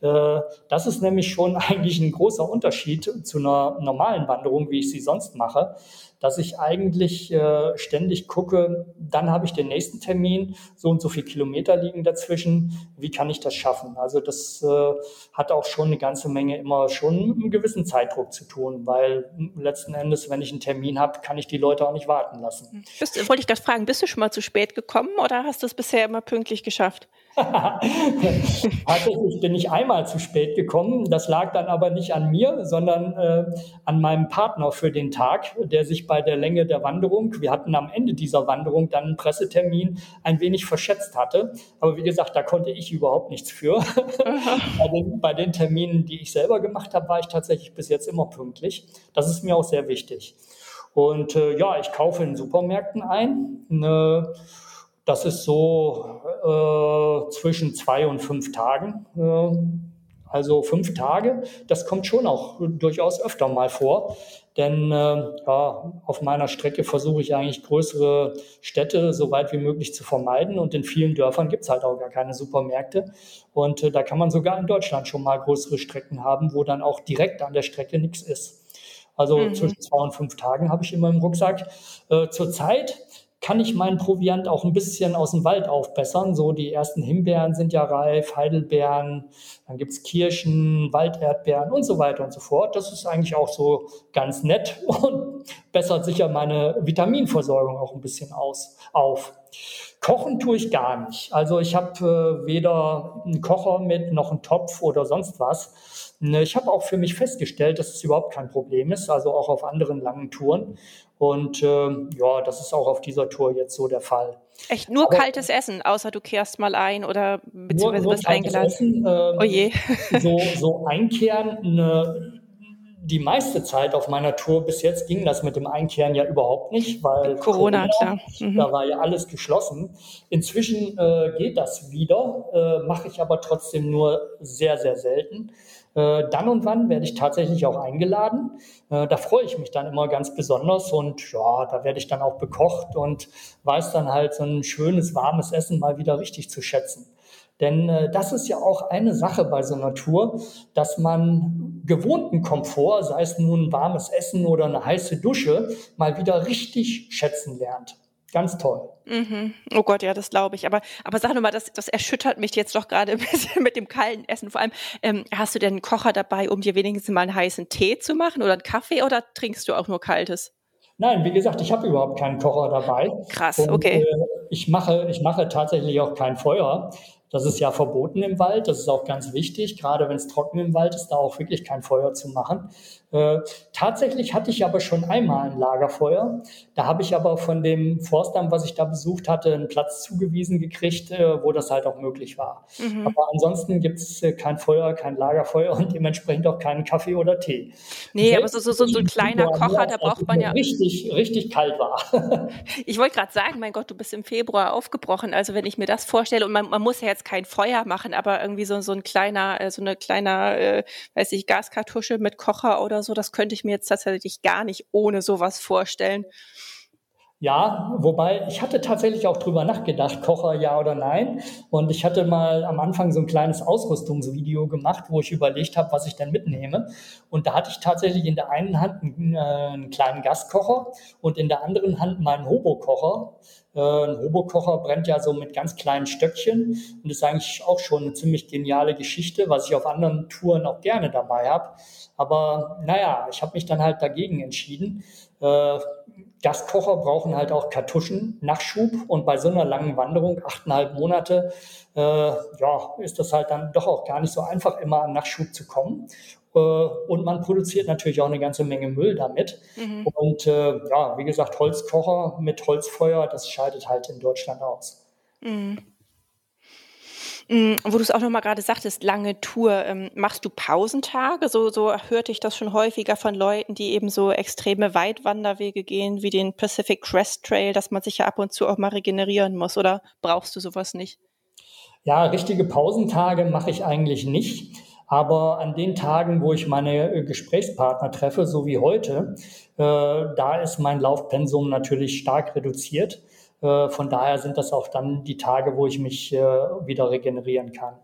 Äh, das ist nämlich schon (laughs) eigentlich ein großer Unterschied zu einer normalen Wanderung, wie ich sie sonst mache dass ich eigentlich äh, ständig gucke, dann habe ich den nächsten Termin, so und so viele Kilometer liegen dazwischen, wie kann ich das schaffen? Also das äh, hat auch schon eine ganze Menge immer schon mit einem gewissen Zeitdruck zu tun, weil letzten Endes, wenn ich einen Termin habe, kann ich die Leute auch nicht warten lassen. Bist, wollte ich gerade fragen, bist du schon mal zu spät gekommen oder hast du es bisher immer pünktlich geschafft? (laughs) Tatsächlich bin ich einmal zu spät gekommen. Das lag dann aber nicht an mir, sondern äh, an meinem Partner für den Tag, der sich bei der Länge der Wanderung, wir hatten am Ende dieser Wanderung dann einen Pressetermin, ein wenig verschätzt hatte. Aber wie gesagt, da konnte ich überhaupt nichts für. (laughs) bei, den, bei den Terminen, die ich selber gemacht habe, war ich tatsächlich bis jetzt immer pünktlich. Das ist mir auch sehr wichtig. Und äh, ja, ich kaufe in Supermärkten ein. Eine, das ist so äh, zwischen zwei und fünf Tagen. Äh, also fünf Tage, das kommt schon auch durchaus öfter mal vor. Denn äh, ja, auf meiner Strecke versuche ich eigentlich größere Städte so weit wie möglich zu vermeiden. Und in vielen Dörfern gibt es halt auch gar keine Supermärkte. Und äh, da kann man sogar in Deutschland schon mal größere Strecken haben, wo dann auch direkt an der Strecke nichts ist. Also mhm. zwischen zwei und fünf Tagen habe ich immer im Rucksack. Äh, Zurzeit kann ich meinen Proviant auch ein bisschen aus dem Wald aufbessern. So die ersten Himbeeren sind ja reif, Heidelbeeren, dann gibt's Kirschen, Walderdbeeren und so weiter und so fort. Das ist eigentlich auch so ganz nett (laughs) und bessert sicher meine Vitaminversorgung auch ein bisschen aus, auf. Kochen tue ich gar nicht. Also ich habe äh, weder einen Kocher mit noch einen Topf oder sonst was. Ne, ich habe auch für mich festgestellt, dass es überhaupt kein Problem ist, also auch auf anderen langen Touren. Und ähm, ja, das ist auch auf dieser Tour jetzt so der Fall. Echt nur Aber, kaltes Essen, außer du kehrst mal ein oder beziehungsweise nur, nur bist eingeladen. Essen, ähm, oh je. (laughs) so, so einkehren, ne, die meiste Zeit auf meiner Tour bis jetzt ging das mit dem Einkehren ja überhaupt nicht, weil Corona, Corona klar. Mhm. Da war ja alles geschlossen. Inzwischen äh, geht das wieder, äh, mache ich aber trotzdem nur sehr, sehr selten. Äh, dann und wann werde ich tatsächlich auch eingeladen. Äh, da freue ich mich dann immer ganz besonders und ja, da werde ich dann auch bekocht und weiß dann halt so ein schönes, warmes Essen mal wieder richtig zu schätzen. Denn äh, das ist ja auch eine Sache bei so einer Tour, dass man gewohnten Komfort, sei es nun warmes Essen oder eine heiße Dusche, mal wieder richtig schätzen lernt. Ganz toll. Mhm. Oh Gott, ja, das glaube ich. Aber, aber sag nur mal, das, das erschüttert mich jetzt doch gerade (laughs) ein bisschen mit dem kalten Essen. Vor allem, ähm, hast du denn einen Kocher dabei, um dir wenigstens mal einen heißen Tee zu machen oder einen Kaffee oder trinkst du auch nur kaltes? Nein, wie gesagt, ich habe überhaupt keinen Kocher dabei. Krass, und, okay. Äh, ich, mache, ich mache tatsächlich auch kein Feuer. Das ist ja verboten im Wald. Das ist auch ganz wichtig, gerade wenn es trocken im Wald ist, da auch wirklich kein Feuer zu machen. Äh, tatsächlich hatte ich aber schon einmal ein Lagerfeuer. Da habe ich aber von dem Forstamt, was ich da besucht hatte, einen Platz zugewiesen gekriegt, äh, wo das halt auch möglich war. Mhm. Aber ansonsten gibt es äh, kein Feuer, kein Lagerfeuer und dementsprechend auch keinen Kaffee oder Tee. Nee, aber so, so, so, so ein kleiner Kocher, da braucht man ja. Richtig, richtig kalt war. (laughs) ich wollte gerade sagen, mein Gott, du bist im Februar aufgebrochen. Also wenn ich mir das vorstelle, und man, man muss ja jetzt kein Feuer machen, aber irgendwie so, so ein kleiner, so eine kleine, äh, weiß ich, Gaskartusche mit Kocher oder so, das könnte ich mir jetzt tatsächlich gar nicht ohne sowas vorstellen. Ja, wobei ich hatte tatsächlich auch drüber nachgedacht, Kocher ja oder nein. Und ich hatte mal am Anfang so ein kleines Ausrüstungsvideo gemacht, wo ich überlegt habe, was ich denn mitnehme. Und da hatte ich tatsächlich in der einen Hand einen, äh, einen kleinen Gaskocher und in der anderen Hand meinen Hobokocher. Äh, ein Hobokocher brennt ja so mit ganz kleinen Stöckchen und ist eigentlich auch schon eine ziemlich geniale Geschichte, was ich auf anderen Touren auch gerne dabei habe. Aber naja, ich habe mich dann halt dagegen entschieden. Äh, Gaskocher brauchen halt auch Kartuschen, Nachschub und bei so einer langen Wanderung, achteinhalb Monate, äh, ja, ist das halt dann doch auch gar nicht so einfach, immer an Nachschub zu kommen. Äh, und man produziert natürlich auch eine ganze Menge Müll damit. Mhm. Und äh, ja, wie gesagt, Holzkocher mit Holzfeuer, das scheidet halt in Deutschland aus. Mhm. Mm, wo du es auch nochmal gerade sagtest, lange Tour, ähm, machst du Pausentage? So, so hörte ich das schon häufiger von Leuten, die eben so extreme Weitwanderwege gehen, wie den Pacific Crest Trail, dass man sich ja ab und zu auch mal regenerieren muss. Oder brauchst du sowas nicht? Ja, richtige Pausentage mache ich eigentlich nicht. Aber an den Tagen, wo ich meine äh, Gesprächspartner treffe, so wie heute, äh, da ist mein Laufpensum natürlich stark reduziert. Äh, von daher sind das auch dann die Tage, wo ich mich äh, wieder regenerieren kann.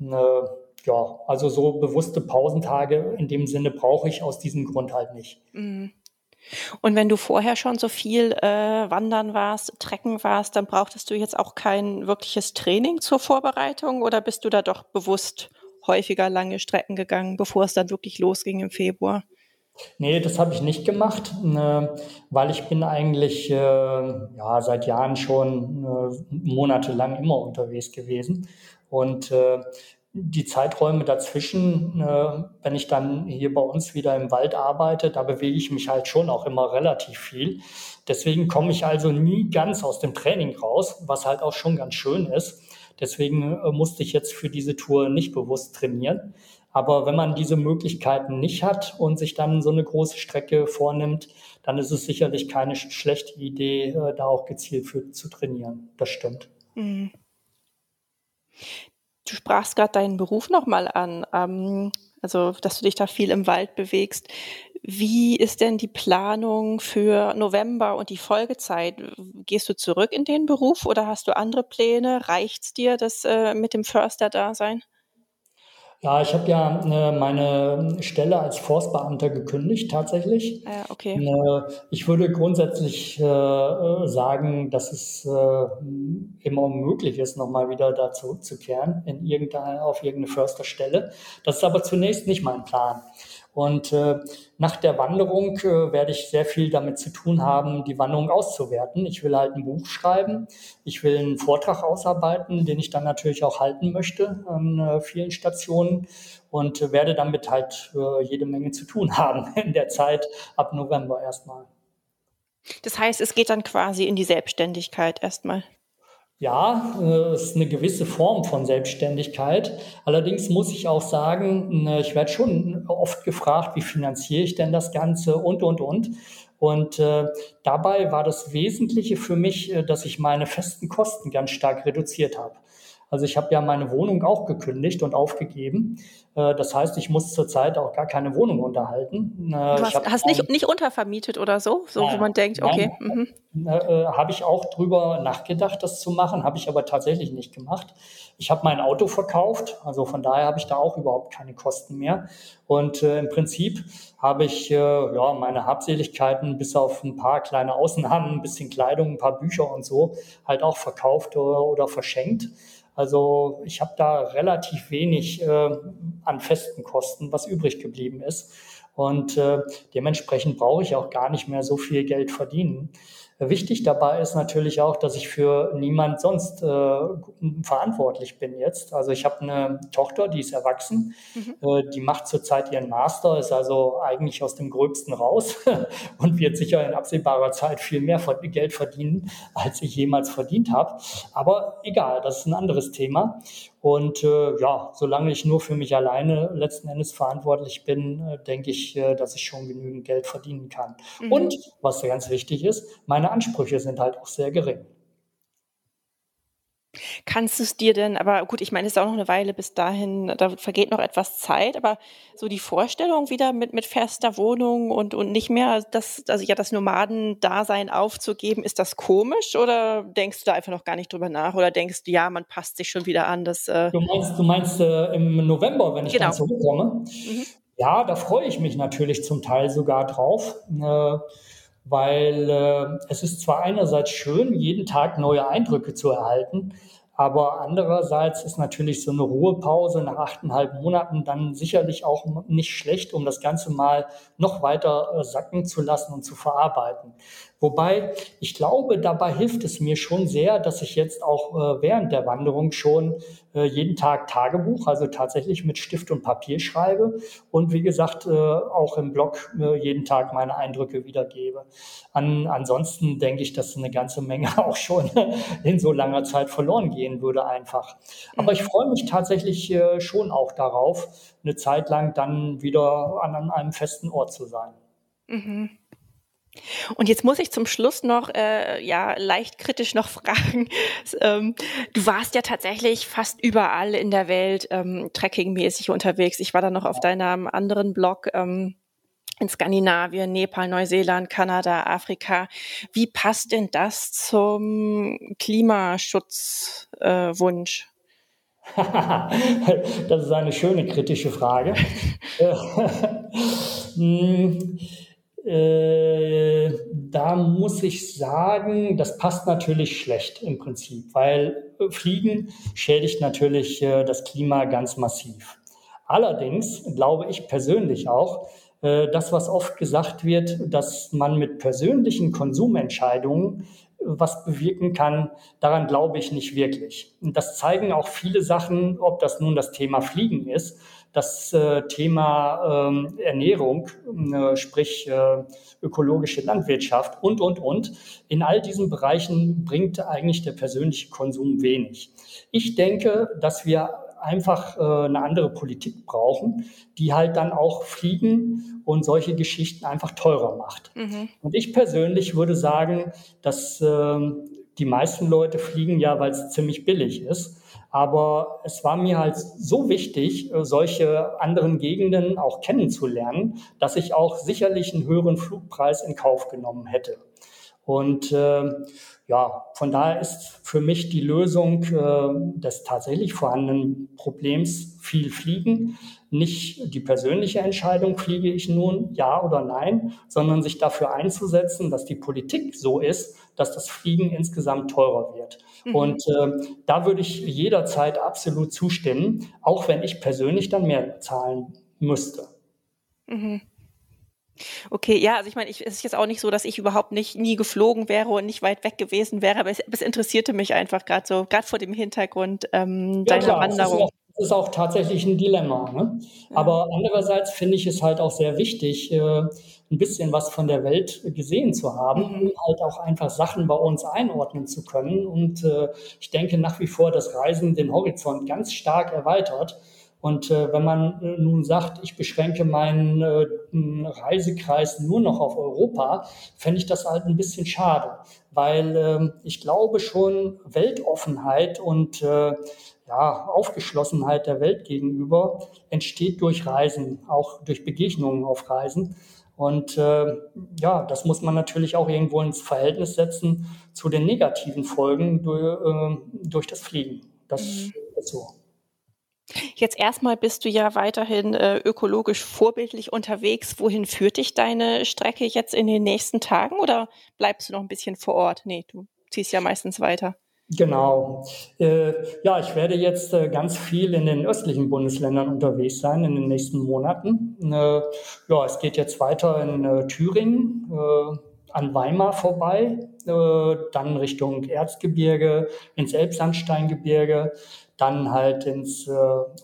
Äh, ja, also so bewusste Pausentage in dem Sinne brauche ich aus diesem Grund halt nicht. Mhm. Und wenn du vorher schon so viel äh, wandern warst, trecken warst, dann brauchtest du jetzt auch kein wirkliches Training zur Vorbereitung oder bist du da doch bewusst häufiger lange Strecken gegangen, bevor es dann wirklich losging im Februar? Nee, das habe ich nicht gemacht, äh, weil ich bin eigentlich äh, ja, seit Jahren schon äh, monatelang immer unterwegs gewesen. Und äh, die Zeiträume dazwischen, äh, wenn ich dann hier bei uns wieder im Wald arbeite, da bewege ich mich halt schon auch immer relativ viel. Deswegen komme ich also nie ganz aus dem Training raus, was halt auch schon ganz schön ist. Deswegen äh, musste ich jetzt für diese Tour nicht bewusst trainieren. Aber wenn man diese Möglichkeiten nicht hat und sich dann so eine große Strecke vornimmt, dann ist es sicherlich keine schlechte Idee, äh, da auch gezielt für zu trainieren. Das stimmt. Mhm. Du sprachst gerade deinen Beruf nochmal an, ähm, also dass du dich da viel im Wald bewegst. Wie ist denn die Planung für November und die Folgezeit? Gehst du zurück in den Beruf oder hast du andere Pläne? Reicht es dir, das äh, mit dem Förster-Dasein? Ja, ich habe ja äh, meine Stelle als Forstbeamter gekündigt tatsächlich. Ja, okay. Äh, ich würde grundsätzlich äh, sagen, dass es äh, immer unmöglich ist, nochmal wieder da zurückzukehren in irgendeine, auf irgendeine Försterstelle. Das ist aber zunächst nicht mein Plan. Und äh, nach der Wanderung äh, werde ich sehr viel damit zu tun haben, die Wanderung auszuwerten. Ich will halt ein Buch schreiben, ich will einen Vortrag ausarbeiten, den ich dann natürlich auch halten möchte an äh, vielen Stationen und äh, werde damit halt äh, jede Menge zu tun (laughs) haben in der Zeit ab November erstmal. Das heißt, es geht dann quasi in die Selbstständigkeit erstmal. Ja, es ist eine gewisse Form von Selbstständigkeit. Allerdings muss ich auch sagen, ich werde schon oft gefragt, wie finanziere ich denn das Ganze und, und, und. Und äh, dabei war das Wesentliche für mich, äh, dass ich meine festen Kosten ganz stark reduziert habe. Also ich habe ja meine Wohnung auch gekündigt und aufgegeben. Äh, das heißt, ich muss zurzeit auch gar keine Wohnung unterhalten. Äh, du hast, hast nicht, nicht untervermietet oder so, so nein, wo man denkt, okay. Mhm. Äh, habe ich auch drüber nachgedacht, das zu machen, habe ich aber tatsächlich nicht gemacht. Ich habe mein Auto verkauft, also von daher habe ich da auch überhaupt keine Kosten mehr. Und äh, im Prinzip habe ich äh, ja, meine Habseligkeiten bis auf ein paar kleine Ausnahmen, ein bisschen Kleidung, ein paar Bücher und so halt auch verkauft oder, oder verschenkt. Also ich habe da relativ wenig äh, an festen Kosten, was übrig geblieben ist. Und äh, dementsprechend brauche ich auch gar nicht mehr so viel Geld verdienen. Wichtig dabei ist natürlich auch, dass ich für niemand sonst äh, verantwortlich bin jetzt. Also ich habe eine Tochter, die ist erwachsen, mhm. äh, die macht zurzeit ihren Master, ist also eigentlich aus dem Gröbsten raus (laughs) und wird sicher in absehbarer Zeit viel mehr Geld verdienen, als ich jemals verdient habe. Aber egal, das ist ein anderes Thema. Und äh, ja, solange ich nur für mich alleine letzten Endes verantwortlich bin, äh, denke ich, äh, dass ich schon genügend Geld verdienen kann. Mhm. Und was ganz wichtig ist, meine Ansprüche sind halt auch sehr gering. Kannst du es dir denn, aber gut, ich meine, es ist auch noch eine Weile bis dahin, da vergeht noch etwas Zeit, aber so die Vorstellung wieder mit, mit fester Wohnung und, und nicht mehr das, also ja, das Nomadendasein aufzugeben, ist das komisch oder denkst du da einfach noch gar nicht drüber nach oder denkst du, ja, man passt sich schon wieder an? Das, äh du meinst, du meinst äh, im November, wenn ich genau. dann zurückkomme? Mhm. Ja, da freue ich mich natürlich zum Teil sogar drauf. Äh, weil äh, es ist zwar einerseits schön, jeden Tag neue Eindrücke zu erhalten, aber andererseits ist natürlich so eine Ruhepause nach achteinhalb Monaten dann sicherlich auch nicht schlecht, um das Ganze mal noch weiter äh, sacken zu lassen und zu verarbeiten. Wobei ich glaube, dabei hilft es mir schon sehr, dass ich jetzt auch äh, während der Wanderung schon äh, jeden Tag Tagebuch, also tatsächlich mit Stift und Papier schreibe und wie gesagt äh, auch im Blog äh, jeden Tag meine Eindrücke wiedergebe. An, ansonsten denke ich, dass eine ganze Menge (laughs) auch schon in so langer Zeit verloren gehen würde einfach. Aber ich mhm. freue mich tatsächlich äh, schon auch darauf, eine Zeit lang dann wieder an, an einem festen Ort zu sein. Mhm. Und jetzt muss ich zum Schluss noch, äh, ja, leicht kritisch noch (laughs) fragen. Ähm, du warst ja tatsächlich fast überall in der Welt ähm, trekkingmäßig unterwegs. Ich war da noch auf deinem anderen Blog ähm, in Skandinavien, Nepal, Neuseeland, Kanada, Afrika. Wie passt denn das zum Klimaschutzwunsch? Äh, (laughs) das ist eine schöne kritische Frage. (laughs) äh, da muss ich sagen, das passt natürlich schlecht im Prinzip, weil äh, Fliegen schädigt natürlich äh, das Klima ganz massiv. Allerdings glaube ich persönlich auch, äh, das, was oft gesagt wird, dass man mit persönlichen Konsumentscheidungen was bewirken kann, daran glaube ich nicht wirklich. Und das zeigen auch viele Sachen, ob das nun das Thema Fliegen ist das äh, Thema ähm, Ernährung, äh, sprich äh, ökologische Landwirtschaft und, und, und. In all diesen Bereichen bringt eigentlich der persönliche Konsum wenig. Ich denke, dass wir einfach eine andere Politik brauchen, die halt dann auch Fliegen und solche Geschichten einfach teurer macht. Mhm. Und ich persönlich würde sagen, dass äh, die meisten Leute fliegen ja, weil es ziemlich billig ist. Aber es war mir halt so wichtig, äh, solche anderen Gegenden auch kennenzulernen, dass ich auch sicherlich einen höheren Flugpreis in Kauf genommen hätte. Und äh, ja, von daher ist für mich die Lösung äh, des tatsächlich vorhandenen Problems viel Fliegen nicht die persönliche Entscheidung, fliege ich nun ja oder nein, sondern sich dafür einzusetzen, dass die Politik so ist, dass das Fliegen insgesamt teurer wird. Mhm. Und äh, da würde ich jederzeit absolut zustimmen, auch wenn ich persönlich dann mehr zahlen müsste. Mhm. Okay, ja, also ich meine, ich, es ist jetzt auch nicht so, dass ich überhaupt nicht nie geflogen wäre und nicht weit weg gewesen wäre, aber es, es interessierte mich einfach gerade so, gerade vor dem Hintergrund ähm, ja, deiner klar, Wanderung. Das ist, auch, tatsächlich ein Dilemma. Ne? Ja. Aber andererseits finde ich es halt auch sehr wichtig, äh, ein bisschen was von der Welt gesehen zu haben, mhm. um halt auch einfach Sachen bei uns einordnen zu können. Und äh, ich denke nach wie vor, dass Reisen den Horizont ganz stark erweitert. Und äh, wenn man äh, nun sagt, ich beschränke meinen äh, Reisekreis nur noch auf Europa, fände ich das halt ein bisschen schade, weil äh, ich glaube schon Weltoffenheit und äh, ja, Aufgeschlossenheit der Welt gegenüber entsteht durch Reisen, auch durch Begegnungen auf Reisen. Und äh, ja, das muss man natürlich auch irgendwo ins Verhältnis setzen zu den negativen Folgen durch, äh, durch das Fliegen. Das mhm. ist so. Jetzt erstmal bist du ja weiterhin äh, ökologisch vorbildlich unterwegs. Wohin führt dich deine Strecke jetzt in den nächsten Tagen oder bleibst du noch ein bisschen vor Ort? Nee, du ziehst ja meistens weiter. Genau. Äh, ja, ich werde jetzt äh, ganz viel in den östlichen Bundesländern unterwegs sein in den nächsten Monaten. Äh, ja, es geht jetzt weiter in äh, Thüringen, äh, an Weimar vorbei, dann Richtung Erzgebirge, ins Elbsandsteingebirge, dann halt ins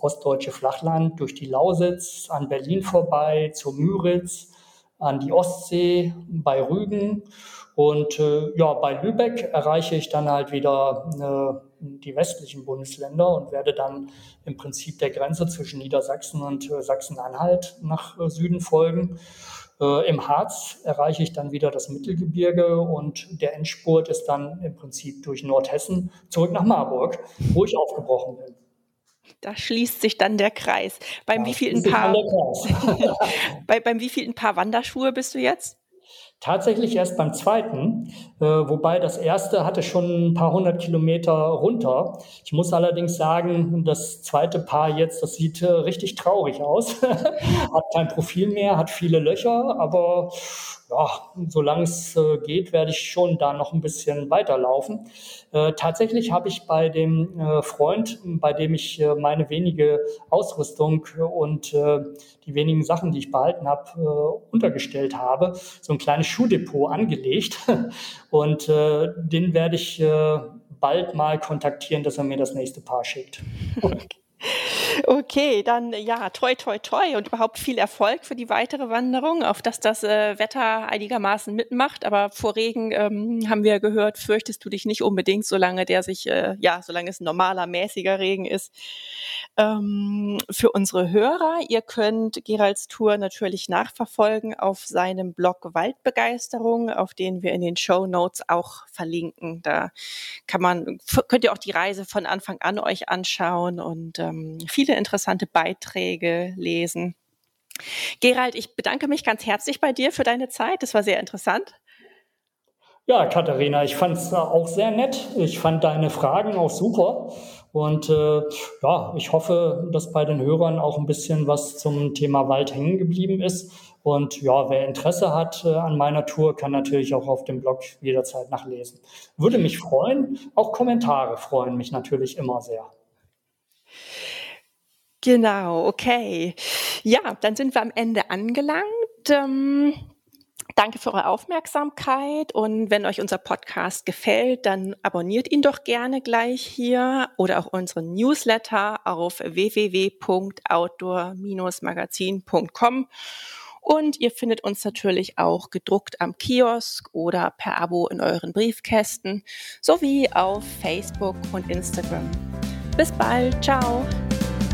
ostdeutsche Flachland durch die Lausitz, an Berlin vorbei, zur Müritz, an die Ostsee, bei Rügen und äh, ja, bei Lübeck erreiche ich dann halt wieder äh, die westlichen Bundesländer und werde dann im Prinzip der Grenze zwischen Niedersachsen und äh, Sachsen-Anhalt nach äh, Süden folgen. Äh, Im Harz erreiche ich dann wieder das Mittelgebirge und der Endspurt ist dann im Prinzip durch Nordhessen zurück nach Marburg, wo ich aufgebrochen bin. Da schließt sich dann der Kreis. Beim ja, wievielten Paar? (laughs) bei, beim wievielten Paar Wanderschuhe bist du jetzt? Tatsächlich erst beim zweiten, äh, wobei das erste hatte schon ein paar hundert Kilometer runter. Ich muss allerdings sagen, das zweite Paar jetzt, das sieht äh, richtig traurig aus. (laughs) hat kein Profil mehr, hat viele Löcher, aber ja, solange es äh, geht, werde ich schon da noch ein bisschen weiterlaufen. Äh, tatsächlich habe ich bei dem äh, Freund, bei dem ich meine wenige Ausrüstung und die wenigen Sachen, die ich behalten habe, untergestellt habe, so ein kleines Schuhdepot angelegt. (laughs) Und den werde ich bald mal kontaktieren, dass er mir das nächste Paar schickt. (laughs) Okay, dann ja, toi, toi, toi und überhaupt viel Erfolg für die weitere Wanderung, auf dass das äh, Wetter einigermaßen mitmacht. Aber vor Regen ähm, haben wir gehört, fürchtest du dich nicht unbedingt, solange der sich, äh, ja, solange es normaler, mäßiger Regen ist. Ähm, für unsere Hörer, ihr könnt Geralds Tour natürlich nachverfolgen auf seinem Blog Waldbegeisterung, auf den wir in den Show Notes auch verlinken. Da kann man, könnt ihr auch die Reise von Anfang an euch anschauen und ähm, viele interessante Beiträge lesen. Gerald, ich bedanke mich ganz herzlich bei dir für deine Zeit. Das war sehr interessant. Ja, Katharina, ich fand es auch sehr nett. Ich fand deine Fragen auch super. Und äh, ja, ich hoffe, dass bei den Hörern auch ein bisschen was zum Thema Wald hängen geblieben ist. Und ja, wer Interesse hat äh, an meiner Tour, kann natürlich auch auf dem Blog jederzeit nachlesen. Würde mich freuen. Auch Kommentare freuen mich natürlich immer sehr. Genau, okay. Ja, dann sind wir am Ende angelangt. Ähm, danke für eure Aufmerksamkeit und wenn euch unser Podcast gefällt, dann abonniert ihn doch gerne gleich hier oder auch unseren Newsletter auf www.outdoor-magazin.com und ihr findet uns natürlich auch gedruckt am Kiosk oder per Abo in euren Briefkästen sowie auf Facebook und Instagram. Bis bald, ciao!